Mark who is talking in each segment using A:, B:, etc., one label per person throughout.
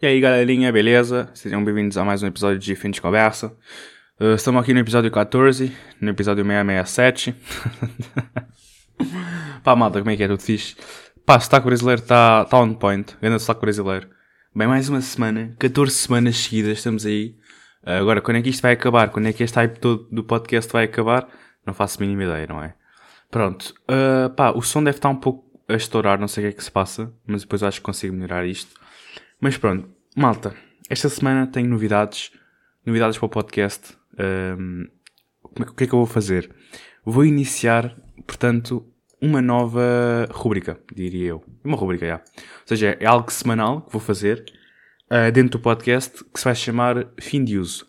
A: E aí galerinha, beleza? Sejam bem-vindos a mais um episódio de Fim de Conversa. Uh, estamos aqui no episódio 14, no episódio 667. Pá, malta, como é que é? Tudo fixe? Pá, o sotaque brasileiro está tá on point. Grande sotaque brasileiro. Bem, mais uma semana, 14 semanas seguidas, estamos aí. Uh, agora, quando é que isto vai acabar? Quando é que este hype todo do podcast vai acabar? Não faço a mínima ideia, não é? Pronto. Uh, pá, o som deve estar um pouco a estourar, não sei o que é que se passa, mas depois acho que consigo melhorar isto. Mas pronto, malta, esta semana tenho novidades, novidades para o podcast. Um, o que é que eu vou fazer? Vou iniciar, portanto, uma nova rubrica, diria eu. Uma rubrica, já. Ou seja, é algo semanal que vou fazer uh, dentro do podcast que se vai chamar Fim de Uso.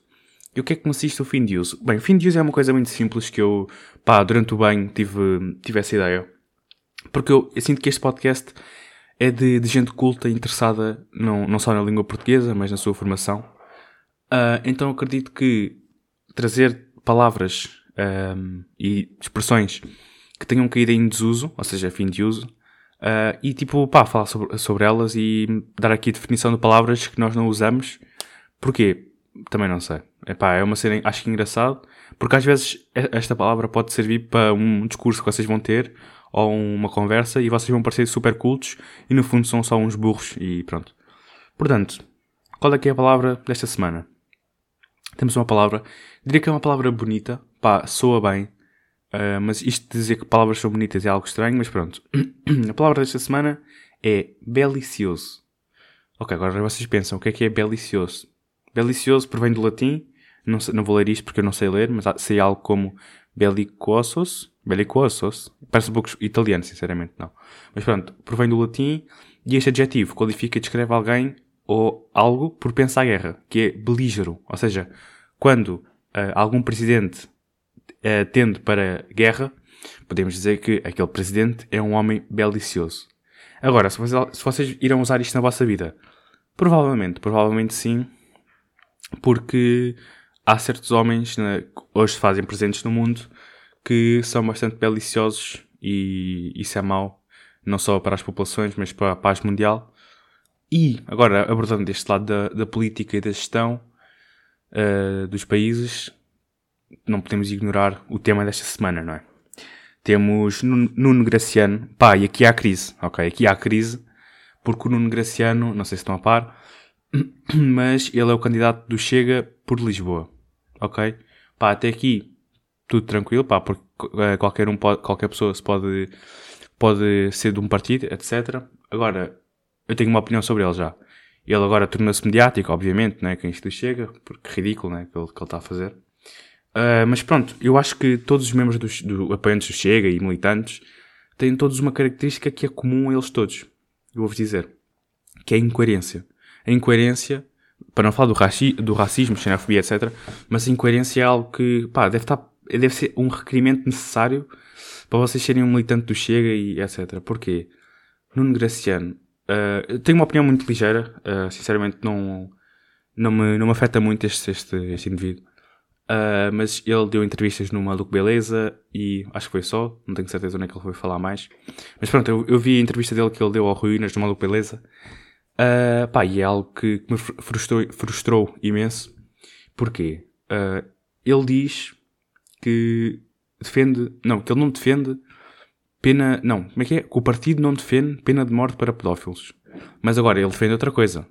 A: E o que é que consiste o fim de uso? Bem, o fim de uso é uma coisa muito simples que eu, pá, durante o banho tive, tive essa ideia. Porque eu, eu sinto que este podcast é de, de gente culta interessada não, não só na língua portuguesa, mas na sua formação. Uh, então acredito que trazer palavras um, e expressões que tenham caído em desuso, ou seja, fim de uso, uh, e tipo, pá, falar sobre, sobre elas e dar aqui definição de palavras que nós não usamos. Porquê? Também não sei. Epá, é uma cena, acho que engraçado, porque às vezes esta palavra pode servir para um discurso que vocês vão ter ou uma conversa e vocês vão parecer super cultos e no fundo são só uns burros e pronto. Portanto, qual é que é a palavra desta semana? Temos uma palavra, diria que é uma palavra bonita, pá, soa bem, uh, mas isto de dizer que palavras são bonitas é algo estranho, mas pronto. a palavra desta semana é belicioso. Ok, agora vocês pensam, o que é que é belicioso? Belicioso provém do latim, não, sei, não vou ler isto porque eu não sei ler, mas sei algo como bellicosos, bellicosos, parece um pouco italiano, sinceramente, não. Mas pronto, provém do latim e este adjetivo qualifica e descreve alguém ou algo por pensar guerra, que é belígero. Ou seja, quando uh, algum presidente uh, tende para guerra, podemos dizer que aquele presidente é um homem belicioso. Agora, se vocês, se vocês irão usar isto na vossa vida, provavelmente, provavelmente sim, porque há certos homens né, que hoje se fazem presentes no mundo que são bastante beliciosos e isso é mau, não só para as populações, mas para a paz mundial. E, agora, abordando deste lado da, da política e da gestão uh, dos países, não podemos ignorar o tema desta semana, não é? Temos Nuno Graciano, pá, e aqui há crise, ok? Aqui há crise, porque o Nuno Graciano, não sei se estão a par, mas ele é o candidato do Chega por Lisboa, ok? Pá, até aqui tudo tranquilo, pá, porque uh, qualquer um pode, qualquer pessoa se pode, pode ser de um partido, etc. Agora, eu tenho uma opinião sobre ele já. Ele agora tornou-se mediático, obviamente, né, que isto chega, porque ridículo, né, ele, que ele está a fazer. Uh, mas pronto, eu acho que todos os membros dos, do apoiantes do Chega e militantes têm todos uma característica que é comum a eles todos. Eu vou-vos dizer. Que é a incoerência. A incoerência, para não falar do, raci do racismo, xenofobia, etc., mas a incoerência é algo que, pá, deve estar deve ser um requerimento necessário para vocês serem um militante do Chega e etc. Porquê? Nuno Graciano, uh, tenho uma opinião muito ligeira, uh, sinceramente não, não, me, não me afeta muito este, este, este indivíduo. Uh, mas ele deu entrevistas no Maluco Beleza e acho que foi só, não tenho certeza onde é que ele foi falar mais. Mas pronto, eu, eu vi a entrevista dele que ele deu ao Ruínas no Maluco Beleza. Uh, pá, e é algo que, que me frustrou, frustrou imenso. Porquê? Uh, ele diz que defende. Não, que ele não defende pena. Não, como é que é? Que o partido não defende pena de morte para pedófilos. Mas agora ele defende outra coisa.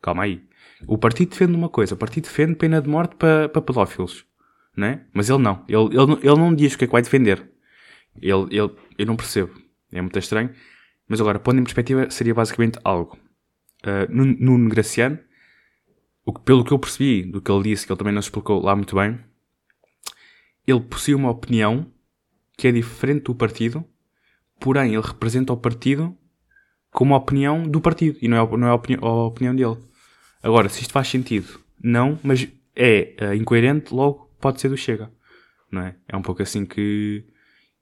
A: Calma aí. O partido defende uma coisa, o partido defende pena de morte para, para pedófilos. Não é? Mas ele não. Ele, ele, ele não diz o que é que vai defender. Ele, ele, eu não percebo. É muito estranho. Mas agora, pondo em perspectiva, seria basicamente algo. Uh, Nuno Graciano, o que, pelo que eu percebi do que ele disse, que ele também não explicou lá muito bem, ele possui uma opinião que é diferente do partido, porém ele representa o partido como a opinião do partido e não é, não é a, opini a opinião dele. Agora, se isto faz sentido, não, mas é uh, incoerente, logo pode ser do Chega, não é? É um pouco assim que,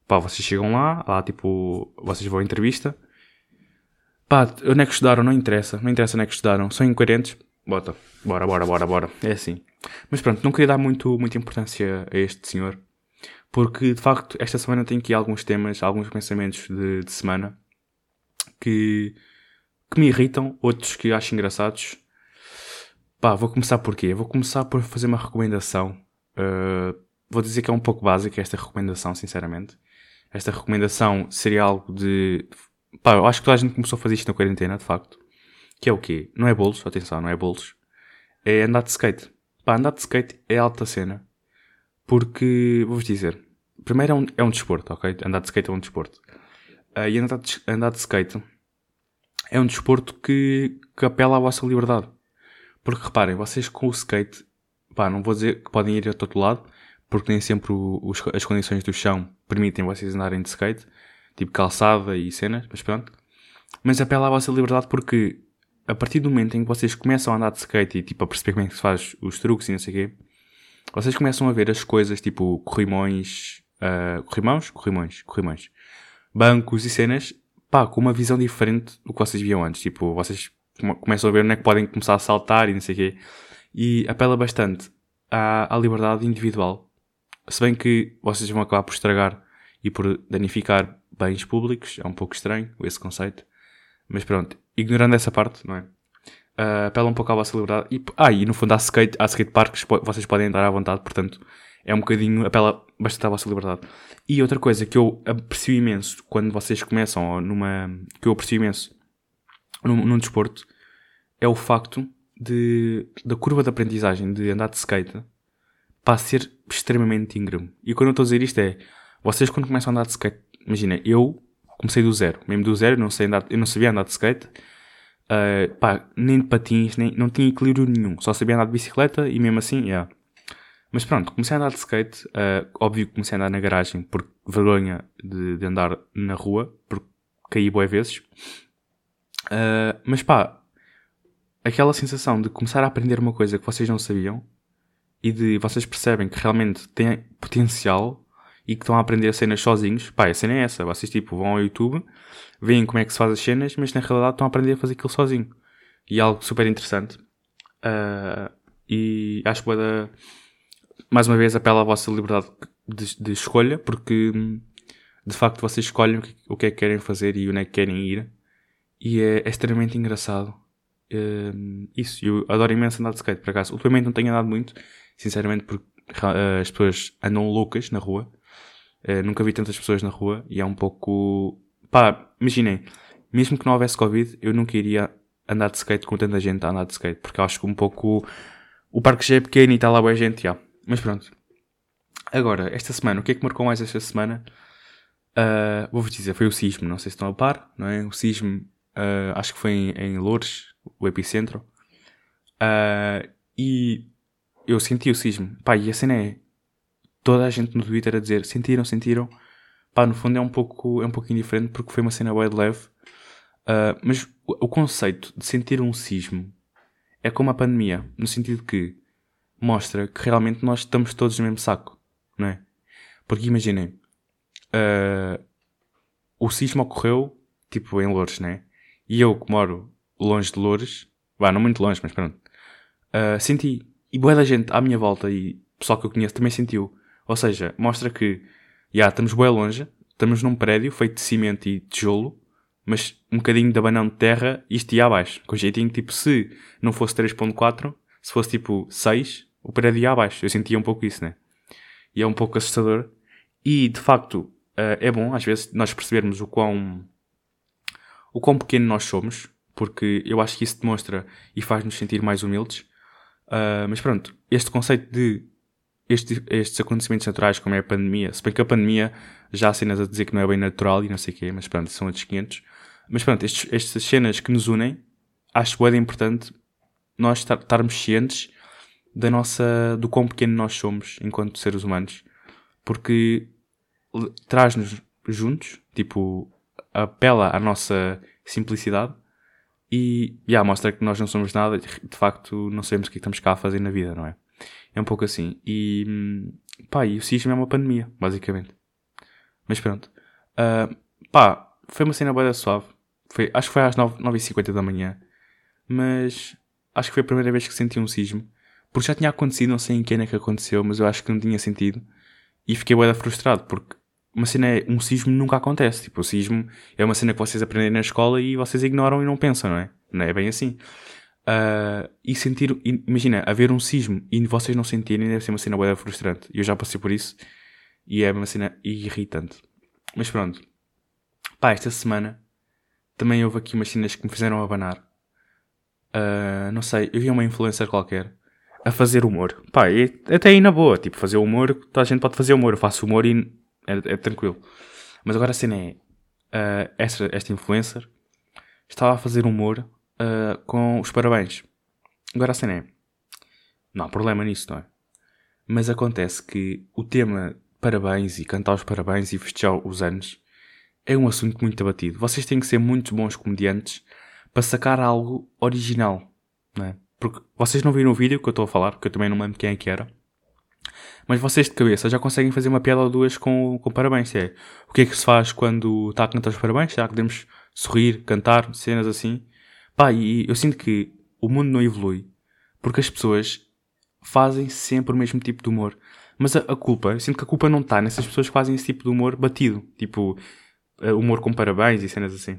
A: pá, vocês chegam lá, lá tipo, vocês vão à entrevista, pá, onde é que estudaram, não interessa, não interessa onde é que estudaram, são incoerentes, bota, bora, bora, bora, bora, é assim. Mas pronto, não queria dar muito, muita importância a este senhor, porque de facto esta semana tenho aqui alguns temas, alguns pensamentos de, de semana que, que me irritam, outros que acho engraçados. Pá, vou começar por quê? Vou começar por fazer uma recomendação. Uh, vou dizer que é um pouco básica esta recomendação, sinceramente. Esta recomendação seria algo de. Pá, eu acho que toda a gente começou a fazer isto na quarentena, de facto. Que é o quê? Não é bolos, atenção, não é bolos. É andar de skate. Pá, andar de skate é alta cena. Porque, vou-vos dizer, primeiro é um, é um desporto, ok? Andar de skate é um desporto. Uh, e andar de, andar de skate é um desporto que, que apela à vossa liberdade. Porque reparem, vocês com o skate, pá, não vou dizer que podem ir a todo lado, porque nem sempre o, os, as condições do chão permitem vocês andarem de skate, tipo calçada e cenas, mas pronto. Mas apela à vossa liberdade porque a partir do momento em que vocês começam a andar de skate e tipo a perceber como é que se faz os truques e não sei o quê, vocês começam a ver as coisas tipo corrimões, uh, corrimões, corrimões, corrimões, bancos e cenas, pá, com uma visão diferente do que vocês viam antes. Tipo, vocês começam a ver onde é que podem começar a saltar e não sei o quê. E apela bastante à, à liberdade individual. Se bem que vocês vão acabar por estragar e por danificar bens públicos, é um pouco estranho esse conceito. Mas pronto, ignorando essa parte, não é? Uh, apela um pouco à vossa liberdade. E, ah, e no fundo há skate, há skate parks, vocês podem entrar à vontade, portanto, é um bocadinho, apela bastante à vossa liberdade. E outra coisa que eu aprecio imenso quando vocês começam numa, que eu aprecio imenso num, num desporto, é o facto de, da curva de aprendizagem de andar de skate para ser extremamente íngreme. E quando eu estou a dizer isto é, vocês quando começam a andar de skate, imagina, eu comecei do zero, mesmo do zero, não sei andar, eu não sabia andar de skate, uh, pá, nem de patins, nem, não tinha equilíbrio nenhum, só sabia andar de bicicleta e mesmo assim, yeah. Mas pronto, comecei a andar de skate, uh, óbvio que comecei a andar na garagem por vergonha de, de andar na rua, porque caí boas vezes. Uh, mas pá, aquela sensação de começar a aprender uma coisa que vocês não sabiam e de vocês percebem que realmente tem potencial e que estão a aprender cenas sozinhos, pá, a cena é essa. Vocês tipo vão ao YouTube, veem como é que se faz as cenas, mas na realidade estão a aprender a fazer aquilo sozinho. E é algo super interessante. Uh, e acho que mais uma vez apela à vossa liberdade de, de, escolha, porque de facto vocês escolhem o que, o que é que querem fazer e onde é que querem ir. E é, é extremamente engraçado uh, isso. Eu adoro imenso andar de skate, por acaso. Ultimamente não tenho andado muito, sinceramente, porque uh, as pessoas andam loucas na rua. Uh, nunca vi tantas pessoas na rua e é um pouco. Pá, imaginem, mesmo que não houvesse Covid, eu nunca iria andar de skate com tanta gente a andar de skate, porque acho que um pouco. O parque já é pequeno e está lá boa gente, já. Mas pronto. Agora, esta semana, o que é que marcou mais esta semana? Uh, Vou-vos dizer, foi o sismo, não sei se estão a par, não é? O sismo, uh, acho que foi em, em Lourdes, o epicentro. Uh, e eu senti o sismo. Pá, e a cena é toda a gente no Twitter a dizer sentiram, sentiram. Pá, no fundo é um pouco, é um pouco indiferente porque foi uma cena bem leve. Uh, mas o, o, conceito de sentir um sismo é como a pandemia, no sentido que mostra que realmente nós estamos todos no mesmo saco, não é? Porque imaginem, uh, o sismo ocorreu tipo em Lourdes, né? E eu que moro longe de Loures, vá, não muito longe, mas pronto, uh, senti. E boa da gente à minha volta e pessoal que eu conheço também sentiu. Ou seja, mostra que, já, estamos bem longe, estamos num prédio feito de cimento e tijolo, mas um bocadinho de abanão de terra, isto ia abaixo. Com jeitinho, tipo, se não fosse 3.4, se fosse tipo 6, o prédio ia abaixo. Eu sentia um pouco isso, né? E é um pouco assustador. E, de facto, uh, é bom, às vezes, nós percebermos o quão, o quão pequeno nós somos porque eu acho que isso demonstra e faz-nos sentir mais humildes. Uh, mas pronto, este conceito de este, estes acontecimentos naturais, como é a pandemia, se bem que a pandemia já há cenas a dizer que não é bem natural e não sei o quê, mas pronto, são outros 500. Mas pronto, estes, estas cenas que nos unem, acho que é importante nós estarmos cientes da nossa, do quão pequeno nós somos enquanto seres humanos, porque traz-nos juntos, tipo, apela à nossa simplicidade e yeah, mostra que nós não somos nada, de facto não sabemos o que, é estamos cá a fazer na vida, não é? É um pouco assim. E pá, e o sismo é uma pandemia, basicamente. Mas pronto. Uh, pá, foi uma cena boa suave. Foi, acho que foi às 9h50 da manhã. Mas acho que foi a primeira vez que senti um sismo. Porque já tinha acontecido, não sei em que ano é que aconteceu, mas eu acho que não tinha sentido. E fiquei bem frustrado, porque uma cena é, um sismo nunca acontece. Tipo, o sismo é uma cena que vocês aprendem na escola e vocês ignoram e não pensam, não é? Não é bem assim. Uh, e sentir, imagina, haver um sismo e vocês não sentirem deve ser uma cena boa frustrante. Eu já passei por isso e é uma cena irritante. Mas pronto. Pá, esta semana também houve aqui umas cenas que me fizeram abanar. Uh, não sei, eu vi uma influencer qualquer a fazer humor. Pá, e até aí na boa, tipo, fazer humor, toda a gente pode fazer humor. Eu faço humor e é, é tranquilo. Mas agora a cena é, uh, esta, esta influencer estava a fazer humor uh, com os parabéns. Agora a cena é, não há problema nisso, não é? Mas acontece que o tema parabéns e cantar os parabéns e festejar os anos é um assunto muito abatido. Vocês têm que ser muito bons comediantes para sacar algo original, não é? Porque vocês não viram o vídeo que eu estou a falar, porque eu também não lembro quem é que era. Mas vocês de cabeça já conseguem fazer uma piada ou duas com, com parabéns. É, o que é que se faz quando está a cantar os parabéns? Será que podemos sorrir, cantar, cenas assim? Pá, e eu sinto que o mundo não evolui porque as pessoas fazem sempre o mesmo tipo de humor. Mas a, a culpa, eu sinto que a culpa não está nessas pessoas que fazem esse tipo de humor batido. Tipo, eh, humor com parabéns e cenas assim.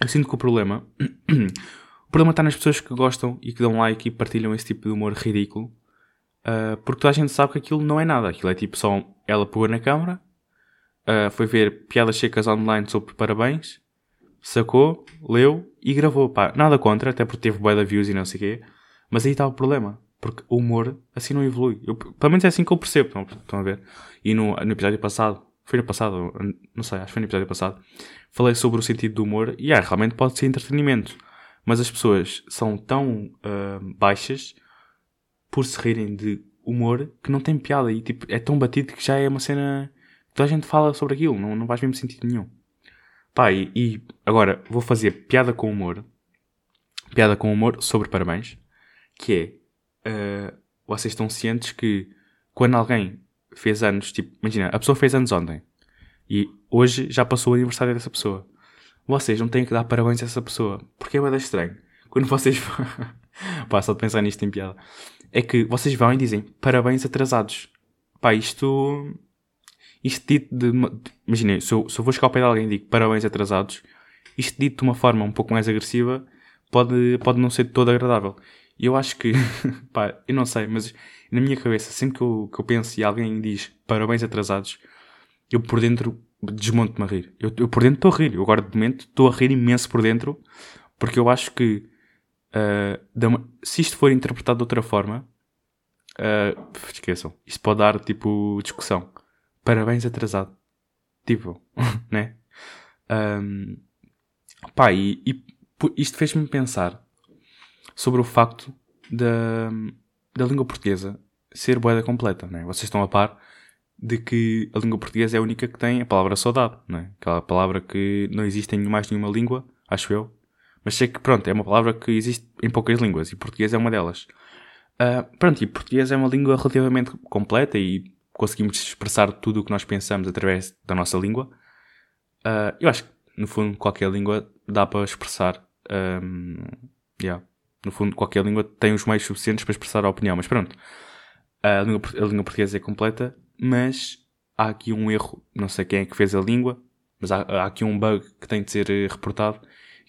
A: Eu sinto que o problema. o problema está nas pessoas que gostam e que dão like e partilham esse tipo de humor ridículo. Uh, porque toda a gente sabe que aquilo não é nada. Aquilo é tipo só ela pôr na câmara, uh, foi ver piadas secas online sobre parabéns, sacou, leu e gravou. Pá, nada contra, até porque teve bué de views e não sei o quê. Mas aí está o problema. Porque o humor assim não evolui. Eu, pelo menos é assim que eu percebo. Estão, a ver? E no, no episódio passado, foi no passado, não sei, acho que foi no episódio passado, falei sobre o sentido do humor e ah, realmente pode ser entretenimento. Mas as pessoas são tão uh, baixas por se rirem de humor que não tem piada e tipo, é tão batido que já é uma cena toda a gente fala sobre aquilo, não, não faz mesmo sentido nenhum. Pá, e, e, agora vou fazer piada com humor. Piada com humor sobre parabéns. Que é. Uh, vocês estão cientes que quando alguém fez anos, tipo, imagina, a pessoa fez anos ontem. E hoje já passou o aniversário dessa pessoa. Vocês não têm que dar parabéns a essa pessoa. Porque é bem estranho. Quando vocês. Pá, só de pensar nisto em piada. É que vocês vão e dizem parabéns atrasados. Pá, isto isto dito de. Imaginem, se eu, se eu vou chegar ao pé de alguém e digo parabéns atrasados, isto dito de uma forma um pouco mais agressiva pode, pode não ser todo agradável. E eu acho que. pá, eu não sei, mas na minha cabeça, sempre que eu, que eu penso e alguém diz parabéns atrasados, eu por dentro desmonto-me a rir. Eu, eu por dentro estou a rir. Eu agora de momento estou a rir imenso por dentro, porque eu acho que. Uh, se isto for interpretado de outra forma, uh, esqueçam. Isto pode dar tipo discussão parabéns atrasado. Tipo, né? Um, pá, e, e isto fez-me pensar sobre o facto da, da língua portuguesa ser boeda completa, né? Vocês estão a par de que a língua portuguesa é a única que tem a palavra saudade, né? Aquela palavra que não existe em mais nenhuma língua, acho eu. Mas sei que, pronto, é uma palavra que existe em poucas línguas e português é uma delas. Uh, pronto, e português é uma língua relativamente completa e conseguimos expressar tudo o que nós pensamos através da nossa língua. Uh, eu acho que, no fundo, qualquer língua dá para expressar. Um, yeah. No fundo, qualquer língua tem os meios suficientes para expressar a opinião. Mas pronto, a língua, a língua portuguesa é completa, mas há aqui um erro. Não sei quem é que fez a língua, mas há, há aqui um bug que tem de ser eh, reportado,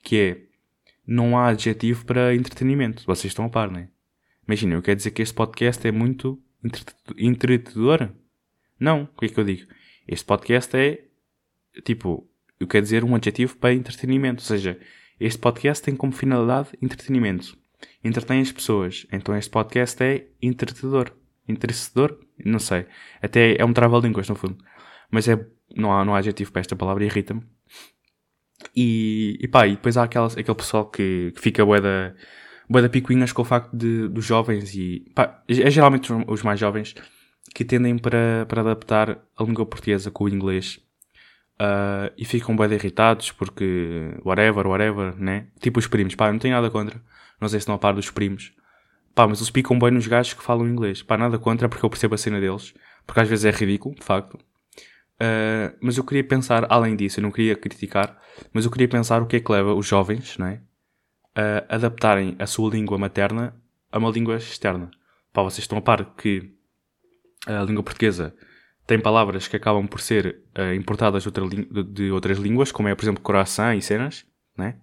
A: que é não há adjetivo para entretenimento. Vocês estão a par, não é? Imagina, eu quero dizer que este podcast é muito entretedor? Não. O que é que eu digo? Este podcast é, tipo, eu quero dizer um adjetivo para entretenimento. Ou seja, este podcast tem como finalidade entretenimento. Entretém as pessoas. Então este podcast é entretedor. Entrecedor? Não sei. Até é um trava-línguas, no fundo. Mas é, não, há, não há adjetivo para esta palavra, irrita-me. E, e pá, e depois há aquela, aquele pessoal que, que fica bué da, bué da picuinhas com o facto de, dos jovens e, pá, é geralmente os mais jovens que tendem para, para adaptar a língua portuguesa com o inglês uh, e ficam bem irritados porque whatever, whatever, né? Tipo os primos, pá, não tenho nada contra. Não sei se estão a par dos primos. Pá, mas eles picam bem nos gajos que falam inglês. Pá, nada contra porque eu percebo a cena deles. Porque às vezes é ridículo, de facto. Uh, mas eu queria pensar, além disso, eu não queria criticar, mas eu queria pensar o que é que leva os jovens, né? A adaptarem a sua língua materna a uma língua externa. Pá, vocês estão a par que a língua portuguesa tem palavras que acabam por ser uh, importadas de, outra de, outras línguas, como é, por exemplo, coração e cenas, né?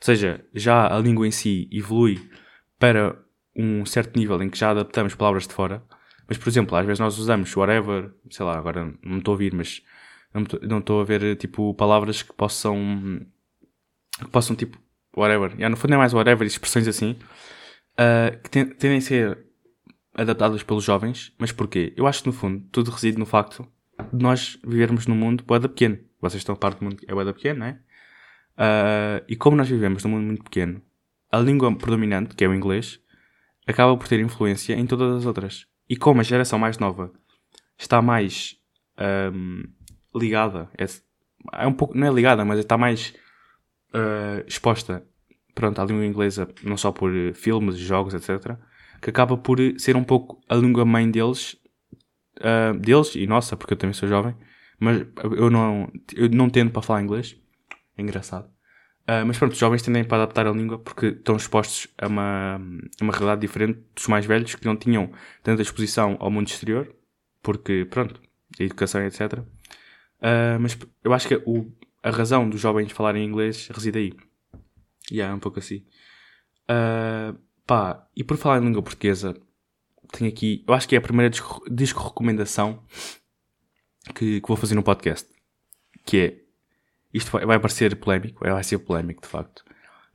A: seja, já a língua em si evolui para um certo nível em que já adaptamos palavras de fora. Mas, por exemplo, às vezes nós usamos whatever, sei lá, agora não estou a ouvir, mas não estou a ver, tipo, palavras que possam, que possam, tipo, whatever. Yeah, no fundo é mais whatever, expressões assim, uh, que tendem a ser adaptadas pelos jovens. Mas porquê? Eu acho que, no fundo, tudo reside no facto de nós vivermos num mundo boeda pequeno. Vocês estão a parte do mundo é boeda pequeno, não é? Uh, e como nós vivemos num mundo muito pequeno, a língua predominante, que é o inglês, acaba por ter influência em todas as outras. E como a geração mais nova está mais um, ligada, é, é, um pouco, não é ligada, mas está mais uh, exposta pronto, à língua inglesa, não só por filmes, jogos, etc., que acaba por ser um pouco a língua mãe deles, uh, deles e nossa, porque eu também sou jovem, mas eu não, eu não tendo para falar inglês. É engraçado. Uh, mas pronto, os jovens tendem para adaptar a língua porque estão expostos a uma, a uma realidade diferente dos mais velhos que não tinham tanta exposição ao mundo exterior, porque, pronto, a educação, etc. Uh, mas eu acho que o, a razão dos jovens falarem inglês reside aí. E yeah, é um pouco assim. Uh, pá, e por falar em língua portuguesa, tenho aqui, eu acho que é a primeira disco, disco recomendação que, que vou fazer no podcast. Que é isto vai, vai parecer polémico, vai ser polémico de facto,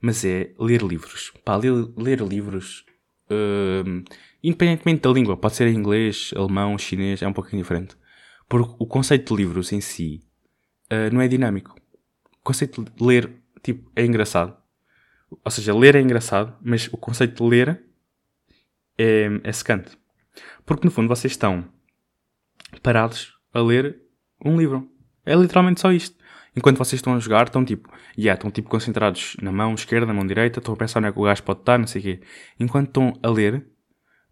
A: mas é ler livros. Pá, ler, ler livros, uh, independentemente da língua, pode ser em inglês, alemão, chinês, é um pouquinho diferente. Porque o conceito de livros em si uh, não é dinâmico. O conceito de ler, tipo, é engraçado. Ou seja, ler é engraçado, mas o conceito de ler é, é secante. Porque no fundo vocês estão parados a ler um livro. É literalmente só isto enquanto vocês estão a jogar, estão tipo, yeah, estão tipo concentrados na mão esquerda, na mão direita, estão a pensar onde é que o gajo pode estar, não sei o quê. Enquanto estão a ler,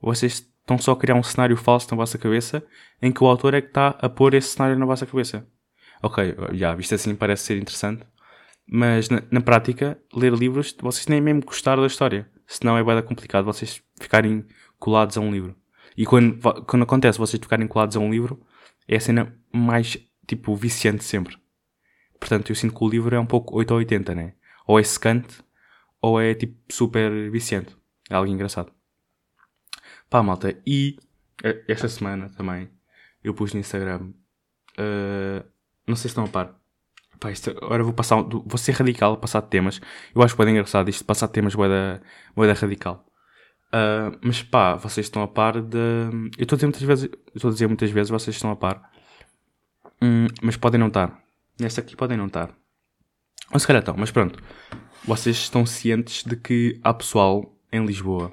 A: vocês estão só a criar um cenário falso na vossa cabeça em que o autor é que está a pôr esse cenário na vossa cabeça. Ok, já, visto assim parece ser interessante, mas na, na, prática, ler livros, vocês nem mesmo gostar da história. Senão é bem complicado vocês ficarem colados a um livro. E quando, quando acontece vocês ficarem colados a um livro, é a cena mais, tipo, viciante sempre. Portanto, eu sinto que o livro é um pouco 8 ou 80, né? Ou é secante, ou é tipo super viciante. É algo engraçado. Pá, malta. E esta semana também eu pus no Instagram. Uh, não sei se estão a par. Pá, isto, agora vou passar. Vou ser radical, passar temas. Eu acho que é engraçado isto, passar temas, boeda, boeda radical. Uh, mas pá, vocês estão a par de. Eu estou a dizer muitas vezes. Estou a dizer muitas vezes, vocês estão a par. Hum, mas podem não estar. Nesta aqui podem não estar. Ou se calhar estão, mas pronto. Vocês estão cientes de que há pessoal em Lisboa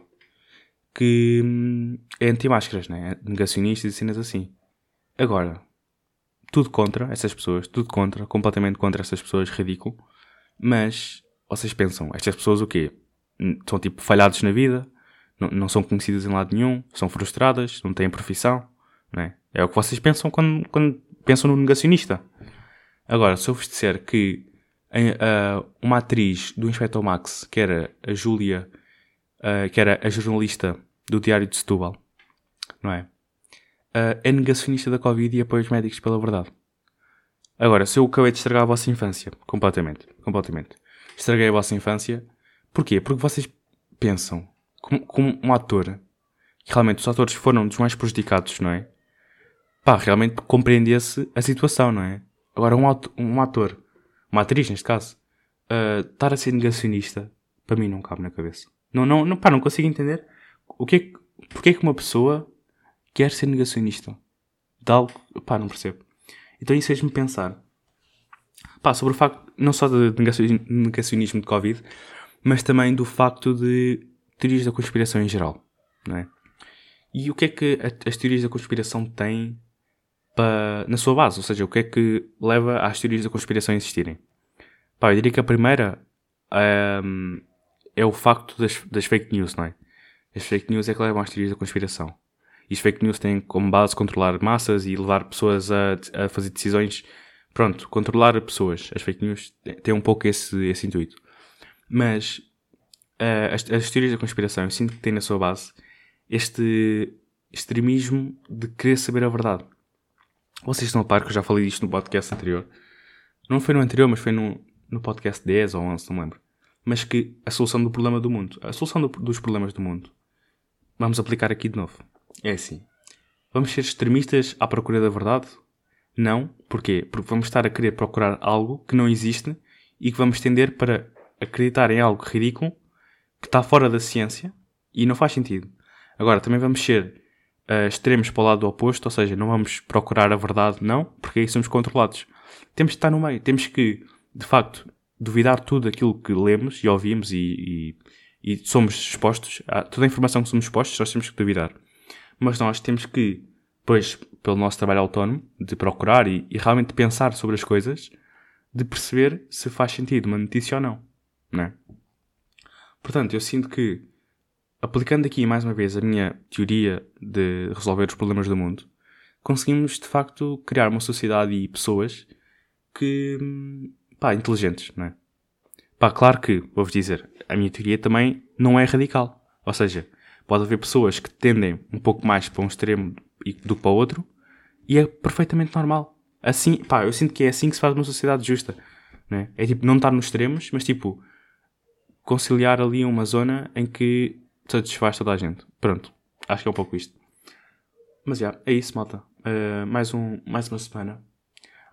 A: que hum, é anti-máscaras, né? Negacionistas e cenas assim. Agora, tudo contra essas pessoas, tudo contra, completamente contra essas pessoas, ridículo. Mas vocês pensam, estas pessoas o quê? São tipo falhados na vida, não, não são conhecidas em lado nenhum, são frustradas, não têm profissão, né? É o que vocês pensam quando, quando pensam no negacionista. Agora, se eu vos disser que uh, uma atriz do Inspector Max, que era a Júlia, que era a jornalista do Diário de Setúbal, não é? Uh, é negacionista da Covid e apoia os médicos pela verdade. Agora, se eu acabei de estragar a vossa infância, completamente, completamente, estraguei a vossa infância, porquê? Porque vocês pensam, como, como um ator, que realmente os atores foram dos mais prejudicados, não é? Pá, realmente compreendesse a situação, não é? Agora, um, um ator uma atriz neste caso, uh, estar a ser negacionista, para mim não cabe na cabeça. Não, não, não, pá, não consigo entender o que é que, porque é que uma pessoa quer ser negacionista de algo, pá, não percebo. Então isso fez-me pensar, pá, sobre o facto, não só de negacionismo de Covid, mas também do facto de teorias da conspiração em geral, não é? E o que é que as teorias da conspiração têm para, na sua base, ou seja, o que é que leva às teorias da conspiração a existirem. Pá, eu diria que a primeira um, é o facto das, das fake news, não é? As fake news é que levam às teorias da conspiração. E as fake news têm como base controlar massas e levar pessoas a, a fazer decisões. Pronto, controlar pessoas. As fake news têm um pouco esse, esse intuito. Mas uh, as, as teorias da conspiração, eu sinto que têm na sua base este extremismo de querer saber a verdade. Vocês estão a par que eu já falei disto no podcast anterior. Não foi no anterior, mas foi no, no podcast 10 ou 11, não me lembro. mas que a solução do problema do mundo, a solução do, dos problemas do mundo, vamos aplicar aqui de novo. É assim. Vamos ser extremistas à procura da verdade? Não. Porquê? Porque vamos estar a querer procurar algo que não existe e que vamos tender para acreditar em algo ridículo que está fora da ciência e não faz sentido. Agora, também vamos ser uh, extremos para o lado oposto, ou seja, não vamos procurar a verdade, não, porque aí somos controlados. Temos que estar no meio, temos que, de facto, duvidar tudo aquilo que lemos e ouvimos e, e, e somos expostos, a toda a informação que somos expostos, nós temos que duvidar. Mas nós temos que, pois, pelo nosso trabalho autónomo, de procurar e, e realmente pensar sobre as coisas, de perceber se faz sentido uma notícia ou não, né? Portanto, eu sinto que aplicando aqui mais uma vez a minha teoria de resolver os problemas do mundo, conseguimos de facto criar uma sociedade e pessoas que, pá, inteligentes, não é? Pá, claro que, vou-vos dizer, a minha teoria também não é radical. Ou seja, pode haver pessoas que tendem um pouco mais para um extremo do que para o outro e é perfeitamente normal. Assim, pá, eu sinto que é assim que se faz uma sociedade justa. Né? É tipo, não estar nos extremos, mas tipo, conciliar ali uma zona em que satisfaz toda a gente. Pronto, acho que é um pouco isto. Mas já, é isso, malta. Uh, mais, um, mais uma semana.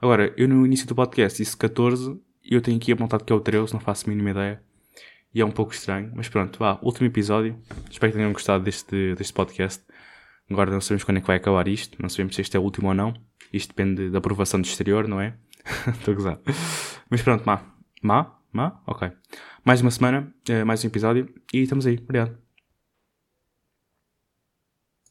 A: Agora, eu no início do podcast disse 14 e eu tenho aqui apontado que é o 13, não faço a mínima ideia. E é um pouco estranho, mas pronto, vá, último episódio. Espero que tenham gostado deste, deste podcast. Agora não sabemos quando é que vai acabar isto, não sabemos se este é o último ou não. Isto depende da aprovação do exterior, não é? Estou a gozar. Mas pronto, má. Má? Má? Ok. Mais uma semana, uh, mais um episódio e estamos aí. Obrigado.